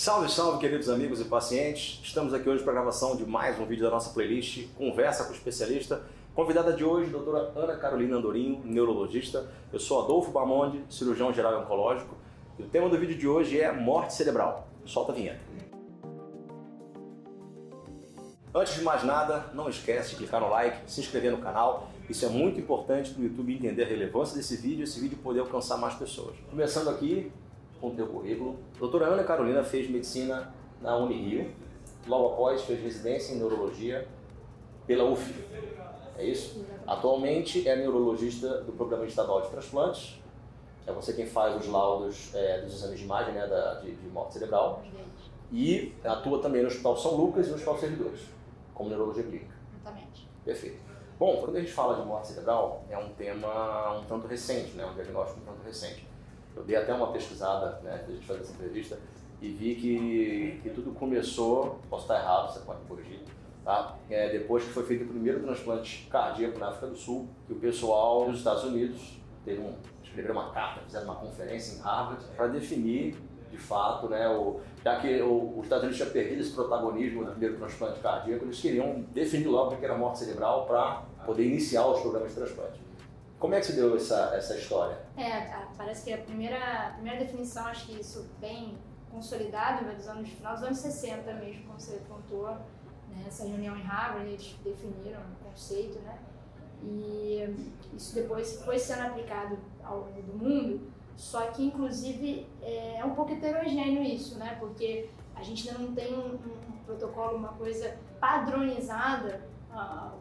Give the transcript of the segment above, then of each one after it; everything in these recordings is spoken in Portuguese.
Salve, salve, queridos amigos e pacientes! Estamos aqui hoje para a gravação de mais um vídeo da nossa playlist Conversa com o Especialista. Convidada de hoje, doutora Ana Carolina Andorinho, neurologista. Eu sou Adolfo Bamonde, cirurgião geral e oncológico. E o tema do vídeo de hoje é morte cerebral. Solta a vinheta. Antes de mais nada, não esquece de clicar no like, se inscrever no canal. Isso é muito importante para o YouTube entender a relevância desse vídeo e esse vídeo poder alcançar mais pessoas. Começando aqui com o teu currículo. Doutora Ana Carolina fez medicina na Unirio. Logo após fez residência em neurologia pela UF. É isso? Atualmente é neurologista do Programa Estadual de Transplantes. É você quem faz os laudos é, dos exames de imagem né, da, de, de morte cerebral. E atua também no Hospital São Lucas e no Hospital Servidores, como neurologia clínica. Exatamente. Perfeito. Bom, quando a gente fala de morte cerebral, é um tema um tanto recente, né? um diagnóstico um tanto recente. Eu dei até uma pesquisada né, antes de fazer essa entrevista e vi que, que tudo começou, posso estar errado, você pode corrigir, tá? É, depois que foi feito o primeiro transplante cardíaco na África do Sul, que o pessoal dos Estados Unidos teve um, escreveram uma carta, fizeram uma conferência em Harvard para definir de fato, né, o, já que o, os Estados Unidos tinham perdido esse protagonismo no primeiro transplante cardíaco, eles queriam definir logo o que era morte cerebral para poder iniciar os programas de transplante. Como é que se deu essa, essa história? É, parece que a primeira, a primeira definição, acho que isso bem consolidado, né, dos anos, final dos anos 60 mesmo, como você contou, né, essa reunião em Harvard, eles definiram o conceito, né? E isso depois foi sendo aplicado ao longo do mundo, só que inclusive é um pouco heterogêneo isso, né? Porque a gente ainda não tem um, um protocolo, uma coisa padronizada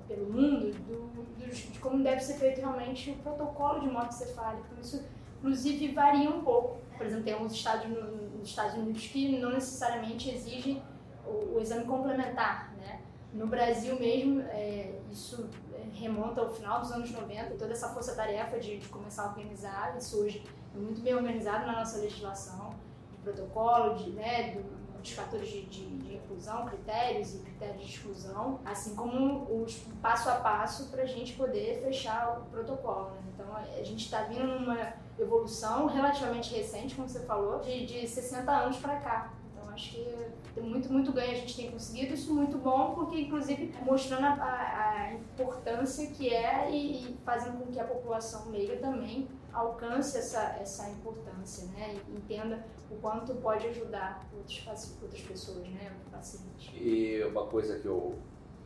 pelo mundo do, do, de como deve ser feito realmente o protocolo de morte cefálica. Isso, inclusive, varia um pouco. Por exemplo, tem alguns estados nos Estados Unidos que não necessariamente exigem o, o exame complementar, né? No Brasil mesmo, é, isso remonta ao final dos anos 90, toda essa força-tarefa de, de, começar a organizar, isso hoje é muito bem organizado na nossa legislação, de protocolo, de, né, do, dos fatores de, de, de, inclusão, critérios e critérios de exclusão, assim como os passo a passo para a gente poder fechar o protocolo. Né? Então a gente está vindo numa evolução relativamente recente, como você falou, de, de 60 anos para cá. Acho que tem muito, muito ganho a gente tem conseguido, isso muito bom, porque inclusive mostrando a, a, importância que é e, e, fazendo com que a população leiga também alcance essa, essa importância, né? E entenda o quanto pode ajudar outros, outras pessoas, né? Pacientes. E uma coisa que eu,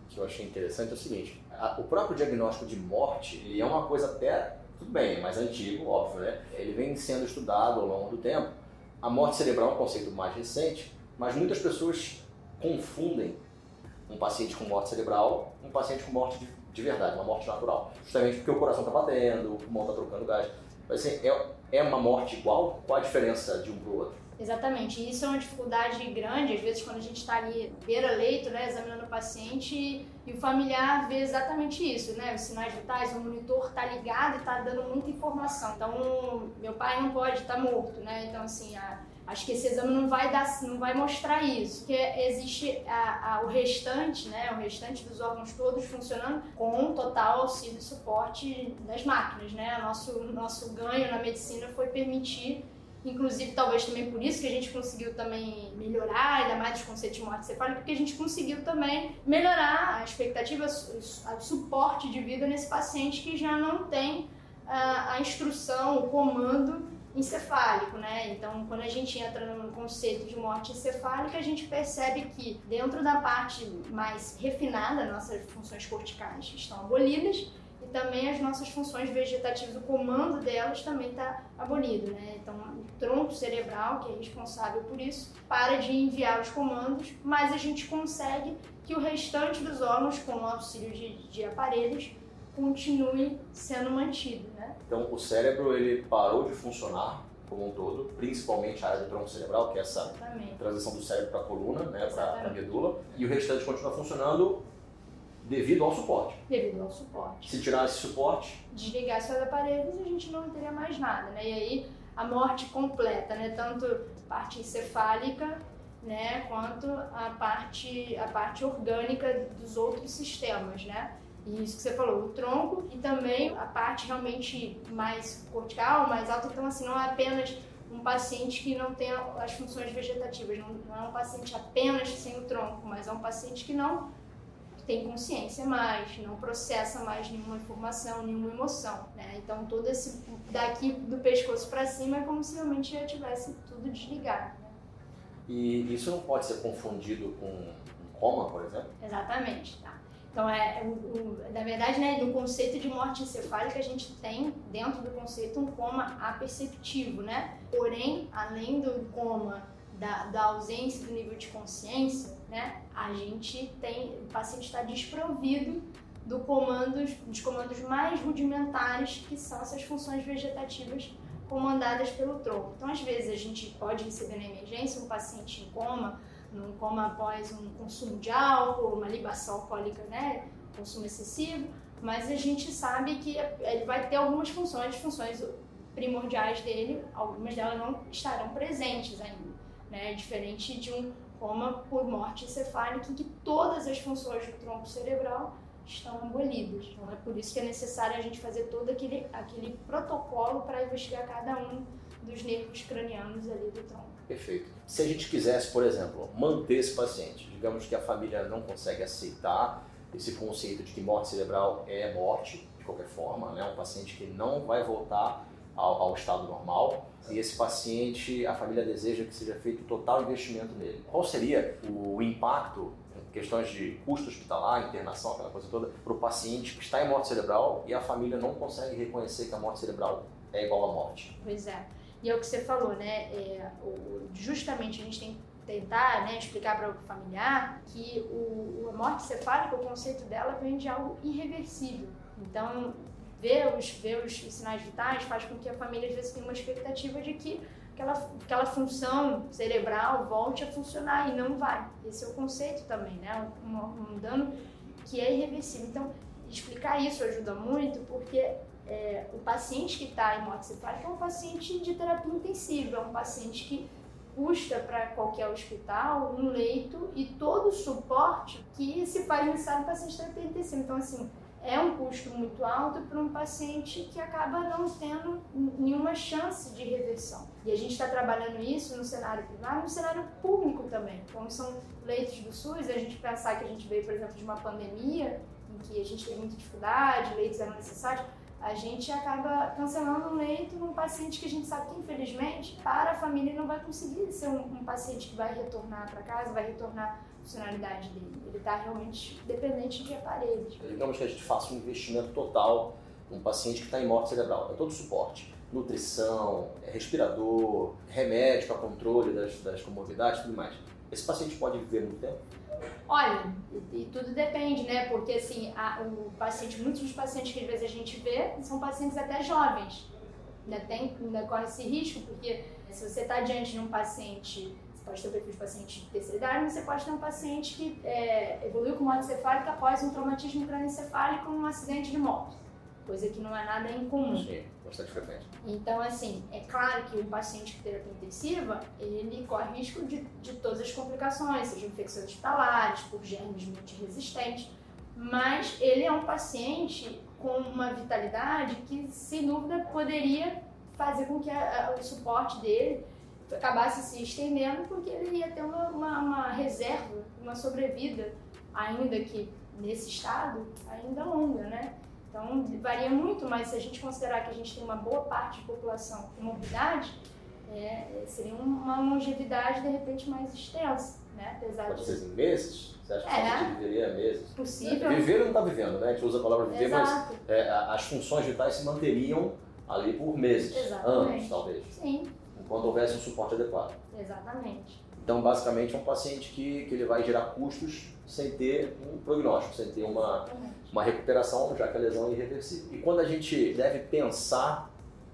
que eu achei interessante é o seguinte, a, o próprio diagnóstico de morte, ele é uma coisa até, tudo bem, mais antigo, óbvio, né? Ele vem sendo estudado ao longo do tempo. A morte cerebral é um conceito mais recente, mas muitas pessoas confundem um paciente com morte cerebral um paciente com morte de, de verdade, uma morte natural. Justamente porque o coração está batendo, o pulmão está trocando gás. Mas assim, é, é uma morte igual? Qual a diferença de um para o outro? Exatamente, isso é uma dificuldade grande, às vezes quando a gente está ali beira-leito, né, examinando o paciente e, e, o familiar vê exatamente isso, né, os sinais vitais, o monitor está ligado e está dando muita informação. Então, meu pai não pode estar tá morto, né, então assim, a, Acho que esse exame não vai dar, não vai mostrar isso, porque existe a, a, o restante, né, o restante dos órgãos todos funcionando com total auxílio e suporte das máquinas, né. Nosso nosso ganho na medicina foi permitir Inclusive, talvez também por isso que a gente conseguiu também melhorar, ainda mais os conceitos de morte cefálica, porque a gente conseguiu também melhorar a expectativa, o suporte de vida nesse paciente que já não tem a, a instrução, o comando encefálico, né? Então, quando a gente entra no conceito de morte encefálica, a gente percebe que dentro da parte mais refinada, nossas funções corticais estão abolidas e também as nossas funções vegetativas, o comando delas também está abolido, né? Então, o tronco cerebral, que é responsável por isso, para de enviar os comandos, mas a gente consegue que o restante dos órgãos, com o auxílio de, de aparelhos, continue sendo mantido? Então, o cérebro ele parou de funcionar como um todo, principalmente a área do tronco cerebral, que é essa Exatamente. transição do cérebro para a coluna, né, para a medula, e o restante continua funcionando devido ao suporte. Devido ao suporte. Se tirar esse suporte, desligasse os aparelhos, a gente não teria mais nada, né? E aí a morte completa, né? Tanto parte encefálica, né, quanto a parte a parte orgânica dos outros sistemas, né? Isso que você falou, o tronco e também a parte realmente mais cortical, mais alta. Então, assim, não é apenas um paciente que não tem as funções vegetativas, não, não é um paciente apenas sem o tronco, mas é um paciente que não tem consciência mais, não processa mais nenhuma informação, nenhuma emoção, né? Então todo esse daqui do pescoço para cima é como se realmente já tivesse tudo desligado. Né? E isso não pode ser confundido com um coma, por exemplo? Exatamente, tá. Então, é, o, o, na verdade, né, no conceito de morte encefálica, a gente tem dentro do conceito um coma aperceptivo, né? Porém, além do coma da, da ausência do nível de consciência, né, a gente tem, o paciente está desprovido do comandos, dos comandos mais rudimentares, que são essas funções vegetativas comandadas pelo tronco. Então, às vezes, a gente pode receber na emergência um paciente em coma, num coma após um consumo de álcool, uma libação alcoólica, né, consumo excessivo, mas a gente sabe que ele vai ter algumas funções, funções primordiais dele, algumas delas não estarão presentes ainda, né, diferente de um coma por morte encefálica em que todas as funções do tronco cerebral estão abolidas. Então é por isso que é necessário a gente fazer todo aquele, aquele protocolo para investigar cada um dos nervos cranianos ali do tronco. Perfeito. Se a gente quisesse, por exemplo, manter esse paciente, digamos que a família não consegue aceitar esse conceito de que morte cerebral é morte, de qualquer forma, né? um paciente que não vai voltar ao, ao estado normal, e esse paciente, a família deseja que seja feito total investimento nele. Qual seria o impacto questões de custo hospitalar, internação, aquela coisa toda, para o paciente que está em morte cerebral e a família não consegue reconhecer que a morte cerebral é igual à morte. Pois é. E é o que você falou, né? É, o, justamente a gente tem que tentar né, explicar para o familiar que o, a morte cefálica, o conceito dela vem de algo irreversível. Então, ver os, ver os sinais vitais faz com que a família às vezes tenha uma expectativa de que aquela, aquela função cerebral volte a funcionar e não vai. Esse é o conceito também, né? Um, um dano que é irreversível. Então, explicar isso ajuda muito porque é, o paciente que está em morte cefálica é um paciente de terapia intensiva, é um paciente que custa para qualquer hospital um leito e todo o suporte que se faz necessário no paciente de terapia intensiva. Então, assim, é um custo muito alto para um paciente que acaba não tendo nenhuma chance de reversão. E a gente está trabalhando isso no cenário privado, no cenário público também. Como são leitos do SUS, a gente pensar que a gente veio, por exemplo, de uma pandemia em que a gente teve muita dificuldade, leitos eram necessários, a gente acaba cancelando um leito num paciente que a gente sabe que, infelizmente, para a família não vai conseguir ser um, um paciente que vai retornar para casa, vai retornar a funcionalidade dele. Ele está realmente dependente de aparelhos. Digamos que a gente faça um investimento total num paciente que está em morte cerebral, é todo suporte. Nutrição, respirador, remédio para controle das, das comorbidades e tudo mais. Esse paciente pode viver muito tempo? Olha, e, tudo depende, né? Porque assim, a, o paciente, muitos dos pacientes que às vezes a gente vê são pacientes até jovens. Ainda, tem, ainda corre esse risco, porque se você está diante de um paciente, você pode ter o perfil de paciente de terceira idade, mas você pode ter um paciente que é, evoluiu com morte cefálica após um traumatismo crânioencefálico um acidente de moto coisa que não é nada incomum. Sim, bastante frequente. Então, assim, é claro que um paciente com terapia intensiva, ele corre risco de, de todas as complicações, seja infecções hospitalares, por germes multiresistentes, mas ele é um paciente com uma vitalidade que, sem dúvida, poderia fazer com que a, a, o suporte dele acabasse se estendendo, porque ele ia ter uma, uma, uma reserva, uma sobrevida, ainda que nesse estado, ainda longa, né? Então, varia muito, mas se a gente considerar que a gente tem uma boa parte de população com morbidade, é, seria uma longevidade, de repente, mais extensa, né? Apesar Pode de... ser em meses? Você acha que é, a gente viveria meses? Possível. É, viver não está vivendo, né? A gente usa a palavra viver, Exato. mas é, as funções vitais se manteriam ali por meses, Exatamente. anos, talvez. Sim. Enquanto houvesse um suporte adequado. Exatamente. Então, basicamente, é um paciente que, que ele vai gerar custos sem ter um prognóstico, sem ter uma, uma recuperação, já que a lesão é irreversível. E quando a gente deve pensar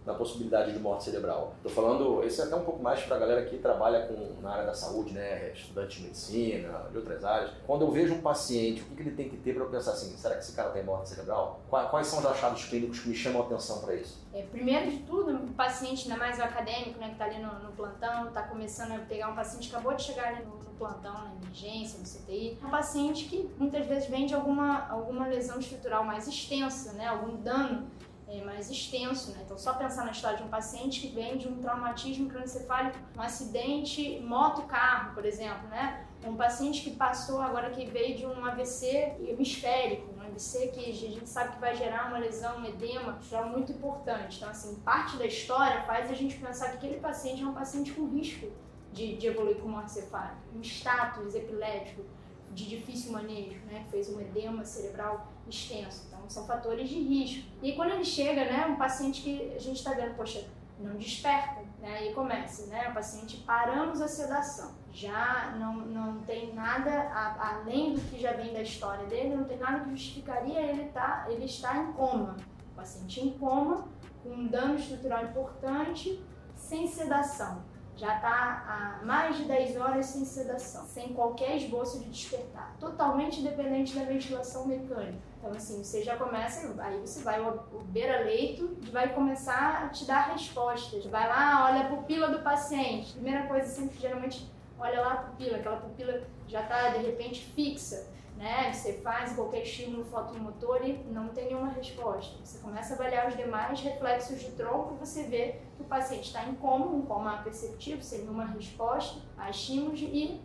na possibilidade de morte cerebral. Estou falando, isso é até um pouco mais para a galera que trabalha com, na área da saúde, né, estudante de medicina, de outras áreas. Quando eu vejo um paciente, o que, que ele tem que ter para eu pensar assim, será que esse cara tem morte cerebral? Quais são os achados clínicos que me chamam a atenção para isso? É, primeiro de tudo, o paciente, ainda mais o acadêmico, né, que está ali no, no plantão, está começando a pegar um paciente que acabou de chegar ali no, no plantão, na emergência, no CTI, um paciente que muitas vezes vem de alguma, alguma lesão estrutural mais extensa, né, algum dano é, mais extenso, né? Então, só pensar na história de um paciente que vem de um traumatismo crânioencefálico, um acidente moto-carro, por exemplo, né? Um paciente que passou agora que veio de um AVC hemisférico, um AVC que a gente sabe que vai gerar uma lesão, um edema, é muito importante. Então, assim, parte da história faz a gente pensar que aquele paciente é um paciente com risco de, de evoluir com morte cefálica, um status epilético de difícil manejo, né? Que fez um edema cerebral extenso. Então, são fatores de risco. E quando ele chega, né, um paciente que a gente está vendo, poxa, não desperta, né? Aí começa, né? O paciente paramos a sedação. Já não, não tem nada a, além do que já vem da história dele, não tem nada que justificaria ele tá, ele estar em coma. O paciente em coma, com um dano estrutural importante, sem sedação já está há mais de 10 horas sem sedação, sem qualquer esboço de despertar, totalmente dependente da ventilação mecânica. Então, assim, você já começa, aí você vai ao beira-leito e vai começar a te dar respostas. Vai lá, olha a pupila do paciente. Primeira coisa, sempre, geralmente, olha lá a pupila, aquela pupila já está, de repente, fixa né? Você faz qualquer estímulo fotomotor e não tem nenhuma resposta. Você começa a avaliar os demais reflexos de tronco e você vê que o paciente está em coma, um coma perceptivo, sem nenhuma resposta a estímulos e,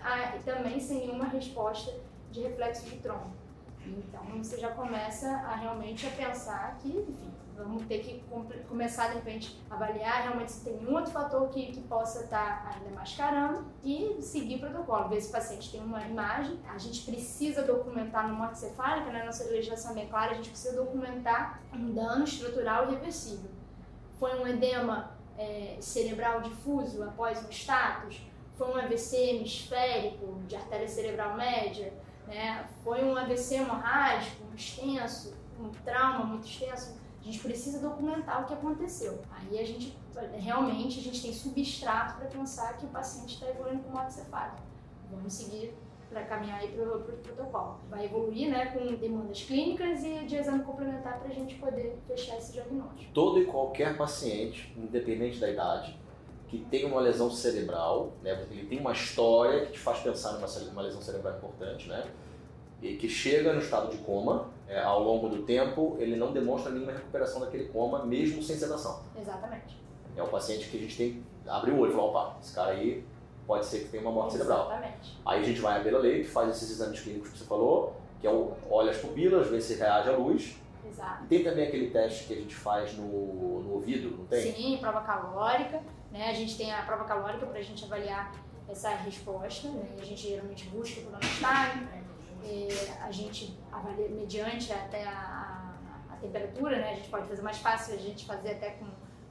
a, e também sem nenhuma resposta de reflexo de tronco. Então você já começa a realmente a pensar que, enfim, vamos ter que começar de repente a avaliar realmente se tem nenhum outro fator que, que possa estar tá ainda mascarando e seguir o protocolo. Ver se o paciente tem uma imagem. A gente precisa documentar no morte cefálica, né? Nossa legislação é bem clara, a gente precisa documentar um dano estrutural irreversível. Foi um edema é, cerebral difuso após um status? Foi um AVC hemisférico de artéria cerebral média? Né? Foi um AVC hemorrágico, um extenso, um trauma muito extenso? Gente precisa documentar o que aconteceu. Aí a gente realmente a gente tem substrato para pensar que o paciente está evoluindo com morte cefálica. Vamos seguir para caminhar aí para o pro protocolo. Vai evoluir né, com demandas clínicas e de exame complementar para a gente poder fechar esse diagnóstico. Todo e qualquer paciente, independente da idade, que tem uma lesão cerebral, né, ele tem uma história que te faz pensar numa uma lesão cerebral importante, né? e que chega no estado de coma, é, ao longo do tempo, ele não demonstra nenhuma recuperação daquele coma, mesmo sem sedação. Exatamente. É o paciente que a gente tem que abrir o olho e falar, opa, esse cara aí pode ser que tenha uma morte cerebral. Exatamente. Aí a gente vai à beira-leito, faz esses exames clínicos que você falou, que é o, olha as pupilas, vê se reage à luz. Exato. Tem também aquele teste que a gente faz no, no ouvido, não tem? Sim, prova calórica. Né? A gente tem a prova calórica para a gente avaliar essa resposta. Né? A gente geralmente busca por anestário, a gente avalia mediante até a, a, a, temperatura, né? A gente pode fazer mais fácil, a gente fazer até com,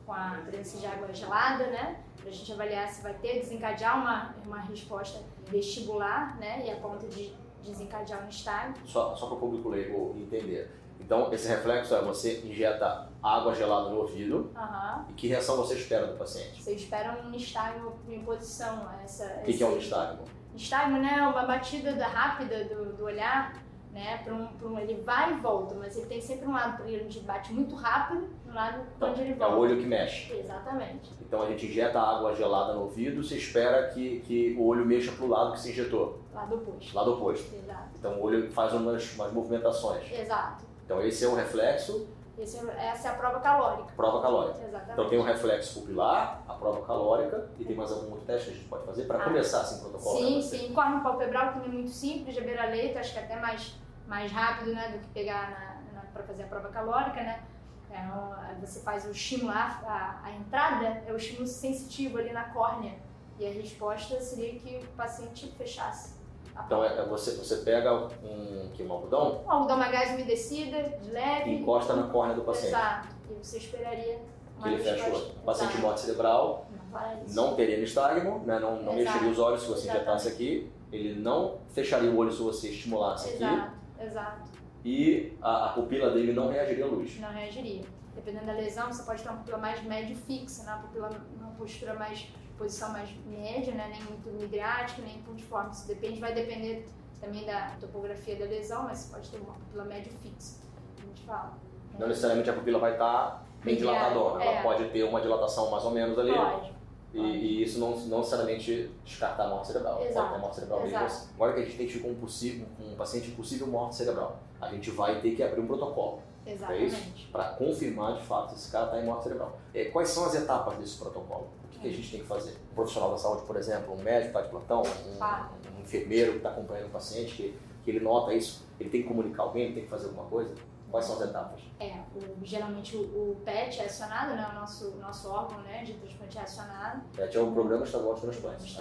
com a presença de água gelada, né? Para a gente avaliar se vai ter, desencadear uma, uma resposta vestibular, né? E a ponto de desencadear um estado. Só, só para o público entender. Então, esse reflexo é você injeta água gelada no ouvido. Uhum. E que reação você espera do paciente? Você espera um nistagmo em posição. Essa, o que, esse... que é um nistagmo? Nistagmo, né? Uma batida da, rápida do, do olhar, né? Pra um, pra um, ele vai e volta, mas ele tem sempre um lado onde ele bate muito rápido um lado então, onde ele volta. É o olho que mexe. Exatamente. Então a gente injeta água gelada no ouvido, você espera que, que o olho mexa para o lado que se injetou. Lado oposto. Lado oposto. Exato. Então o olho faz umas, umas movimentações. Exato. Então esse é o reflexo. Esse, é, essa é a prova calórica. Prova calórica. Exatamente. Então tem o reflexo pupilar, a prova calórica e tem mais algum outro teste que a gente pode fazer para ah, começar assim o protocolo? Sim, sim. Corno palpebral também é muito simples, de beira-leito, acho que é até mais, mais rápido né, do que pegar para fazer a prova calórica, né? É, você faz o estímulo, a, a entrada é o estímulo sensitivo ali na córnea e a resposta seria que o paciente fechasse então é, é, você, você pega um, que, um algodão? Um algodão, uma gás umedecida, de leve. E encosta na córnea do paciente. Exato. E você esperaria que ele feche o olho. O paciente morte cerebral não, não teria nistagmo, né? não, não mexeria os olhos se você injetasse aqui. Ele não fecharia o olho se você estimulasse aqui. Exato, exato. E a, a pupila dele não reagiria à luz. Não reagiria. Dependendo da lesão, você pode ter uma pupila mais médio fixa, né? uma pupila, uma postura mais posição mais média, né? nem muito midriática, nem pontiforme. Isso depende, vai depender também da topografia da lesão, mas você pode ter uma pupila médio fixa, a gente fala. Não necessariamente a pupila vai estar bem dilatadora, é. ela pode ter uma dilatação mais ou menos ali. Pode. E, e, isso não, não necessariamente descartar a morte cerebral. Exato. Pode ter morte cerebral mesmo. Agora que a gente identificou um, possível, um paciente possível morte cerebral, a gente vai ter que abrir um protocolo. Exatamente. É isso? Para confirmar de fato se esse cara está em morte cerebral. E quais são as etapas desse protocolo? O que, que a gente tem que fazer? Um profissional da saúde, por exemplo, um médico está de plantão, um, um enfermeiro que está acompanhando o paciente, que, que ele nota isso, ele tem que comunicar alguém, ele tem que fazer alguma coisa? Quais são as etapas? É, o, geralmente o, o, PET é acionado, né? O nosso, nosso órgão né, de transplante é acionado. PET é o Programa Estadual de Transplante.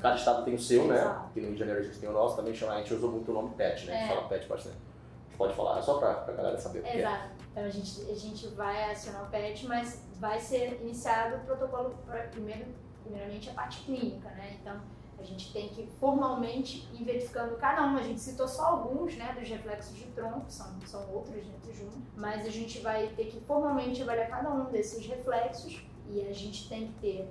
Cada estado tem o seu, né? Aqui no Rio de Janeiro a gente tem o nosso, também chama, a gente usa muito o nome PET, né? A gente é. fala PET bastante. Pode falar, só para a galera saber o que é. Exato. Então a gente, a gente vai acionar o PET, mas vai ser iniciado o protocolo, primeiro, primeiramente a parte clínica, né? Então a gente tem que formalmente ir verificando cada um. A gente citou só alguns né, dos reflexos de tronco, são, são outros dentro junto, mas a gente vai ter que formalmente avaliar cada um desses reflexos e a gente tem que ter.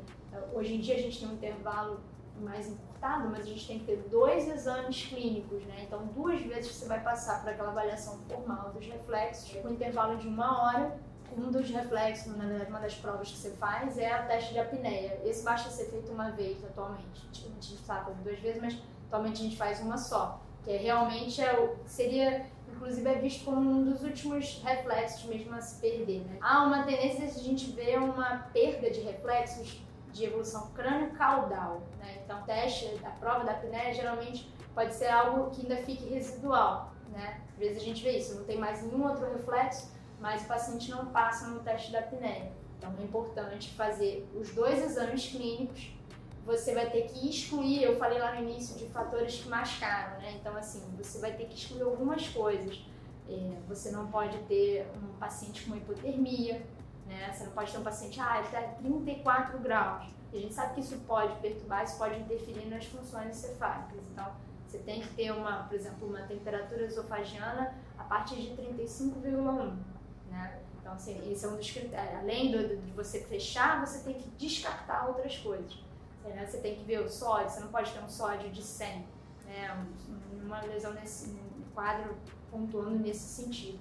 Hoje em dia a gente tem um intervalo mais encurtado, mas a gente tem que ter dois exames clínicos, né? Então, duas vezes você vai passar por aquela avaliação formal dos reflexos, com intervalo de uma hora. Um dos reflexos, na verdade, uma das provas que você faz é o teste de apneia. Esse basta ser feito uma vez atualmente. A gente está fazendo duas vezes, mas atualmente a gente faz uma só. Que é, realmente é o, seria, inclusive, é visto como um dos últimos reflexos mesmo a se perder. Né? Há uma tendência de a gente ver uma perda de reflexos de evolução crânio-caudal. Né? Então, o teste, a prova da apneia, geralmente pode ser algo que ainda fique residual. Né? Às vezes a gente vê isso, não tem mais nenhum outro reflexo, mas o paciente não passa no teste da apneia. Então, é importante fazer os dois exames clínicos. Você vai ter que excluir, eu falei lá no início, de fatores que mascaram, né? Então, assim, você vai ter que excluir algumas coisas. É, você não pode ter um paciente com hipotermia, né? Você não pode ter um paciente, ah, ele está 34 graus. E a gente sabe que isso pode perturbar, isso pode interferir nas funções cefálicas. Então, você tem que ter, uma, por exemplo, uma temperatura esofagiana a partir de 35,1. Né? Então, assim, esse é um dos critérios. Além do, de você fechar, você tem que descartar outras coisas. Né? Você tem que ver o sódio, você não pode ter um sódio de 100. Né? Uma lesão nesse um quadro pontuando nesse sentido.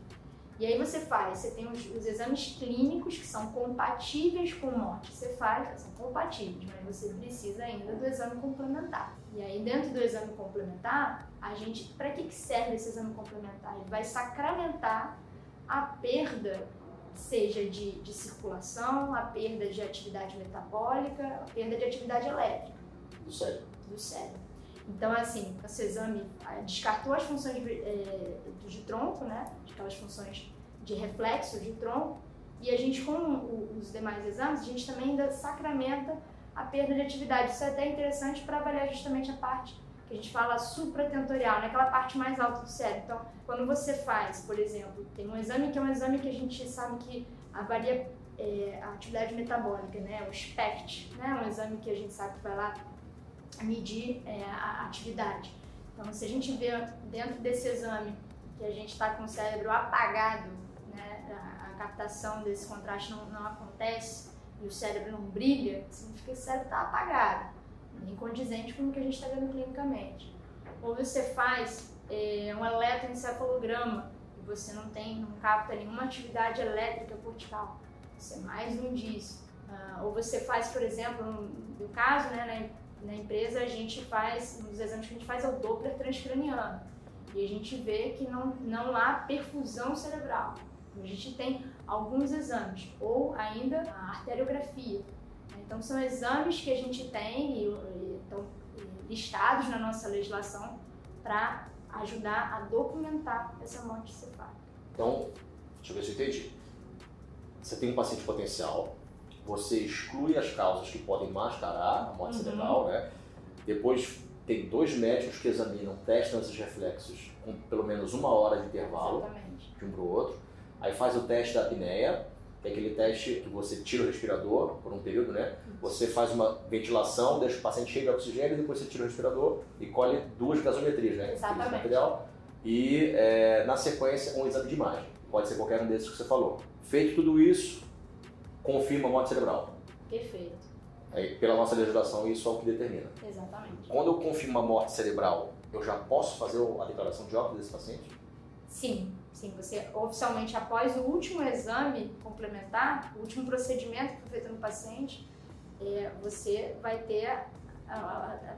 E aí você faz, você tem os, os, exames clínicos que são compatíveis com morte cefálica, são compatíveis, mas você precisa ainda do exame complementar. E aí dentro do exame complementar, a gente, para que, que serve esse exame complementar? Ele vai sacramentar a perda, seja de, de circulação, a perda de atividade metabólica, a perda de atividade elétrica. Do cérebro. Do cérebro. Então, assim, esse exame ah, descartou as funções de, é, de tronco, né? Aquelas funções de reflexo de tronco. E a gente, com o, os demais exames, a gente também ainda sacramenta a perda de atividade. Isso é até interessante para avaliar justamente a parte que a gente fala supratentorial, né? aquela parte mais alta do cérebro. Então, quando você faz, por exemplo, tem um exame que é um exame que a gente sabe que avalia é, a atividade metabólica, né? o SPECT, né? um exame que a gente sabe que vai lá medir é, a atividade. Então, se a gente vê dentro desse exame que a gente está com o cérebro apagado, né, a, captação desse contraste não, não, acontece e o cérebro não brilha, significa que o cérebro está apagado, incondizente com o que a gente está vendo clinicamente. Ou você faz é, um eletroencefalograma e você não tem, não capta nenhuma atividade elétrica cortical. Isso é mais um indício. Ah, ou você faz, por exemplo, no, caso, né, na empresa a gente faz, um dos exames que a gente faz é o Doppler transcraniano. E a gente vê que não, não há perfusão cerebral. A gente tem alguns exames, ou ainda a arteriografia. Então, são exames que a gente tem e, estão listados na nossa legislação para ajudar a documentar essa morte cefálica. Então, deixa eu ver se eu entendi. Você tem um paciente potencial, você exclui as causas que podem mascarar a morte uhum. cerebral, né? Depois tem dois médicos que examinam, testam esses reflexos com pelo menos uma hora de intervalo Exatamente. de um para o outro. Aí faz o teste da apneia, que é aquele teste que você tira o respirador por um período, né? Você faz uma ventilação, deixa o paciente cheio de oxigênio, depois você tira o respirador e colhe duas gasometrias, né? Exatamente. E é, na sequência um exame de imagem. Pode ser qualquer um desses que você falou. Feito tudo isso, confirma a morte cerebral. Perfeito. Aí, pela nossa legislação, isso é o que determina. Exatamente. Quando eu confirmo a morte cerebral, eu já posso fazer a declaração de óbito desse paciente? Sim, sim. Você oficialmente, após o último exame complementar, o último procedimento que foi feito no paciente, é, você vai ter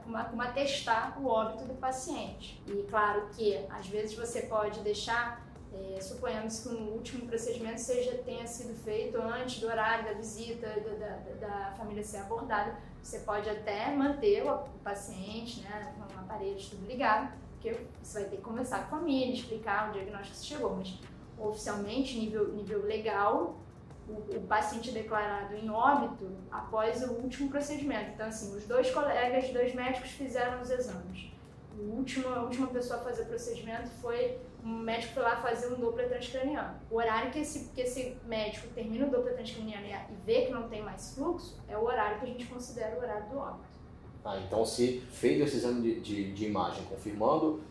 como, como atestar o óbito do paciente. E claro que às vezes você pode deixar É, suponhamos que um último procedimento seja, tenha sido feito antes do horário da visita da, da, da família ser abordada, você pode até manter o, o paciente né, com o aparelho tudo ligado, porque você vai ter que conversar com a família, explicar o diagnóstico que chegou, mas oficialmente, nível, nível legal, o, o, paciente declarado em óbito após o último procedimento. Então, assim, os dois colegas, dois médicos fizeram os exames. O último, a última pessoa a fazer o procedimento foi um médico foi lá fazer um Doppler transcraniano. O horário que esse, que esse médico termina o Doppler transcraniano e vê que não tem mais fluxo é o horário que a gente considera o horário do óbito. Ah, então se feito esse exame de, de, de imagem confirmando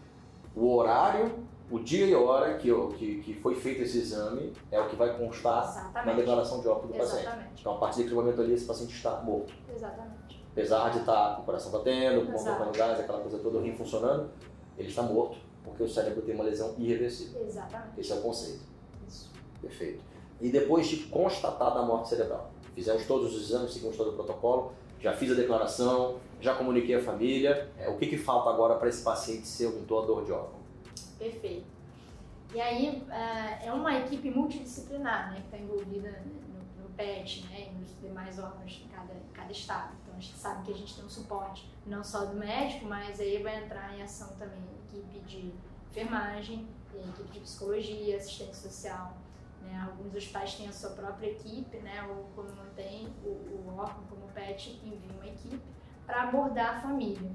o horário o dia e hora que, que, que foi feito esse exame é o que vai constar Exatamente. na declaração de óbito do Exatamente. paciente. Então, a partir daquele momento ali, esse paciente está morto. Exatamente. Apesar de estar com o coração batendo, com gás, aquela coisa toda, o rim funcionando, ele está morto, porque o cérebro tem uma lesão irreversível. Exatamente. Esse é o conceito. Isso. Perfeito. E depois de constatada a morte cerebral, fizemos todos os exames, seguimos todo o protocolo, já fiz a declaração, já comuniquei a família. É, o que, que falta agora para esse paciente ser um doador de órgão? Perfeito. E aí é, é uma equipe multidisciplinar, né, que está envolvida no, no, PET, né, e nos demais órgãos de cada, cada estado. Então a gente sabe que a gente tem um suporte não só do médico, mas aí vai entrar em ação também equipe de enfermagem, a equipe de psicologia, assistente social. Né? Alguns hospitais têm a sua própria equipe, né? ou quando não tem, o, o órgão como o PET envia uma equipe para abordar a família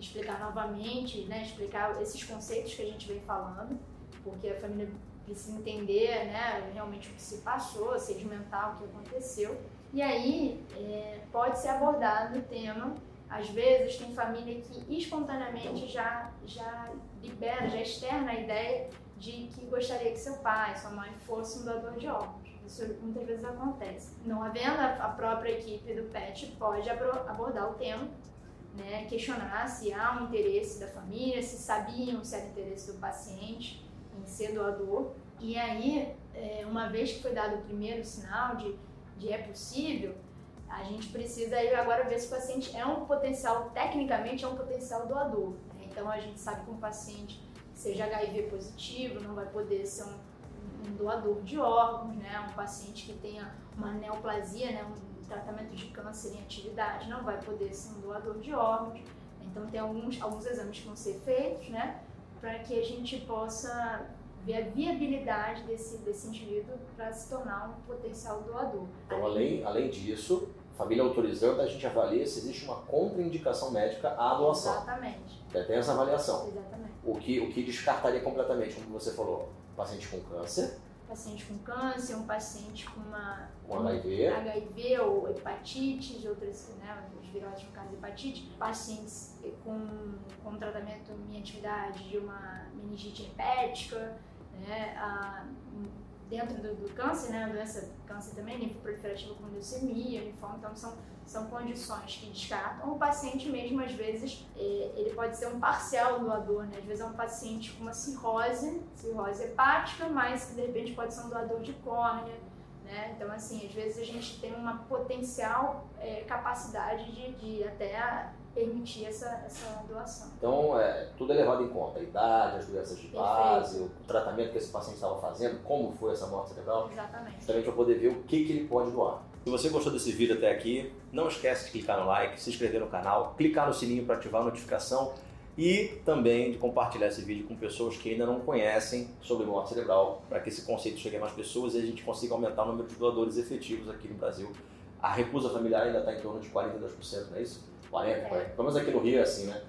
explicar novamente, né, explicar esses conceitos que a gente vem falando, porque a família precisa entender né, realmente o que se passou, mental o que aconteceu. E aí é, pode ser abordado o tema. Às vezes tem família que espontaneamente já, já libera, já externa a ideia de que gostaria que seu pai, sua mãe fosse um doador de órgãos. Isso muitas vezes acontece. Não havendo a própria equipe do PET, pode abordar o tema né, questionar se há um interesse da família, se sabiam se era interesse do paciente em ser doador. E aí, é, uma vez que foi dado o primeiro sinal de, de é possível, a gente precisa agora ver se o paciente é um potencial, tecnicamente é um potencial doador. Né? Então a gente sabe que um paciente seja HIV positivo não vai poder ser um, um doador de órgãos, né? Um paciente que tenha uma neoplasia, né? Um, tratamento de câncer em atividade, não vai poder ser um doador de órgãos. Então, tem alguns, alguns exames que vão ser feitos, né, para que a gente possa ver a viabilidade desse, desse indivíduo para se tornar um potencial doador. Então, além, além disso, família autorizando, a gente avalia se existe uma contraindicação médica à doação. Exatamente. Já tem essa avaliação. Exatamente. O que, o que descartaria completamente, como você falou, paciente com câncer, paciente com câncer, um paciente com uma com HIV. HIV ou hepatite, outras, né, os viroses no caso hepatite, pacientes com, com tratamento em atividade de uma meningite hepática, né, a, dentro do, do, câncer, né, a doença câncer também, linfoproliferativa com leucemia, linfoma, então são são condições que descartam. O paciente mesmo, às vezes, é, ele pode ser um parcial doador, né? Às vezes é um paciente com uma cirrose, cirrose hepática, mas que de repente pode ser um doador de córnea, né? Então, assim, às vezes a gente tem uma potencial é, capacidade de, de até permitir essa, essa doação. Então, é, tudo é levado em conta, a idade, as doenças de base, o tratamento que esse paciente estava fazendo, como foi essa morte cerebral. Exatamente. Justamente para poder ver o que, que ele pode doar. Se você gostou desse vídeo até aqui, não esquece de clicar no like, se inscrever no canal, clicar no sininho para ativar a notificação e também de compartilhar esse vídeo com pessoas que ainda não conhecem sobre morte cerebral, para que esse conceito chegue a mais pessoas e a gente consiga aumentar o número de doadores efetivos aqui no Brasil. A recusa familiar ainda está em torno de 42%, não é isso? 40, 40. Pelo menos aqui no Rio é assim, né?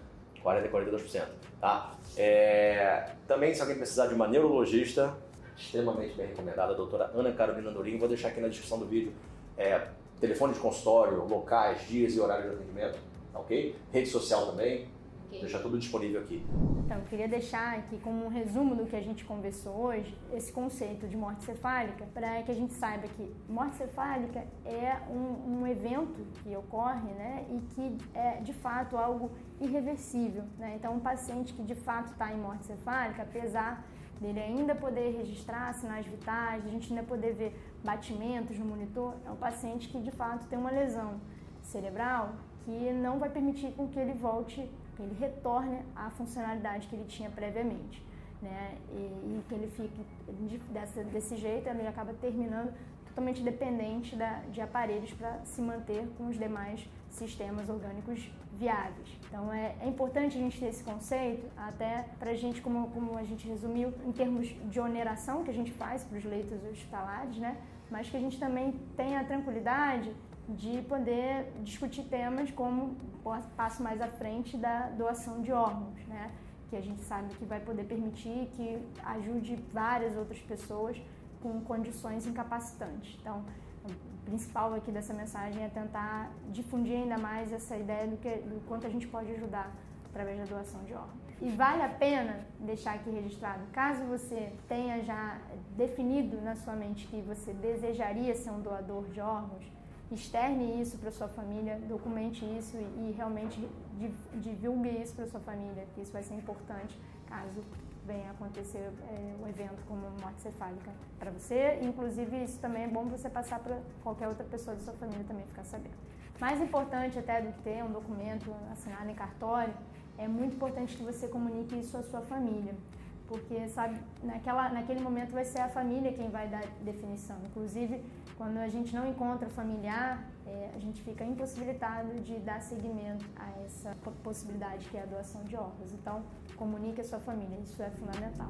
40, 42%. Tá? É... Também, se alguém precisar de uma neurologista, extremamente bem recomendada, a doutora Ana Carolina Dorim, vou deixar aqui na descrição do vídeo é, telefone de consultório, locais, dias e horários de atendimento, tá ok? Rede social também, okay. deixar tudo disponível aqui. Então, eu queria deixar aqui como um resumo do que a gente conversou hoje, esse conceito de morte cefálica, para que a gente saiba que morte cefálica é um, um evento que ocorre, né, e que é de fato algo irreversível, né? Então, um paciente que de fato está em morte cefálica, apesar dele ainda poder registrar sinais vitais, a gente ainda poder ver batimentos no monitor, é um paciente que de fato tem uma lesão cerebral que não vai permitir com que ele volte, ele retorne à funcionalidade que ele tinha previamente. né? E, e que ele fique de, dessa, desse jeito, ele acaba terminando totalmente dependente da, de aparelhos para se manter com os demais sistemas orgânicos viáveis. Então é, é importante a gente ter esse conceito, até para a gente, como, como a gente resumiu, em termos de oneração que a gente faz para os leitos hospitalares, né? mas que a gente também tenha a tranquilidade de poder discutir temas como passo mais à frente da doação de órgãos, né? que a gente sabe que vai poder permitir que ajude várias outras pessoas com condições incapacitantes. Então, o principal aqui dessa mensagem é tentar difundir ainda mais essa ideia do, que, do quanto a gente pode ajudar através da doação de órgãos. E vale a pena deixar aqui registrado, caso você tenha já definido na sua mente que você desejaria ser um doador de órgãos, externe isso para sua família, documente isso e, realmente divulgue isso para sua família, que isso vai ser importante caso venha acontecer é, um evento como morte cefálica para você. Inclusive, isso também é bom você passar para qualquer outra pessoa da sua família também ficar sabendo. Mais importante até do que ter um documento assinado em cartório, é muito importante que você comunique isso à sua família porque sabe naquela naquele momento vai ser a família quem vai dar definição. Inclusive quando a gente não encontra familiar, é, a gente fica impossibilitado de dar seguimento a essa possibilidade que é a doação de órgãos. Então, comunique a sua família, isso é fundamental.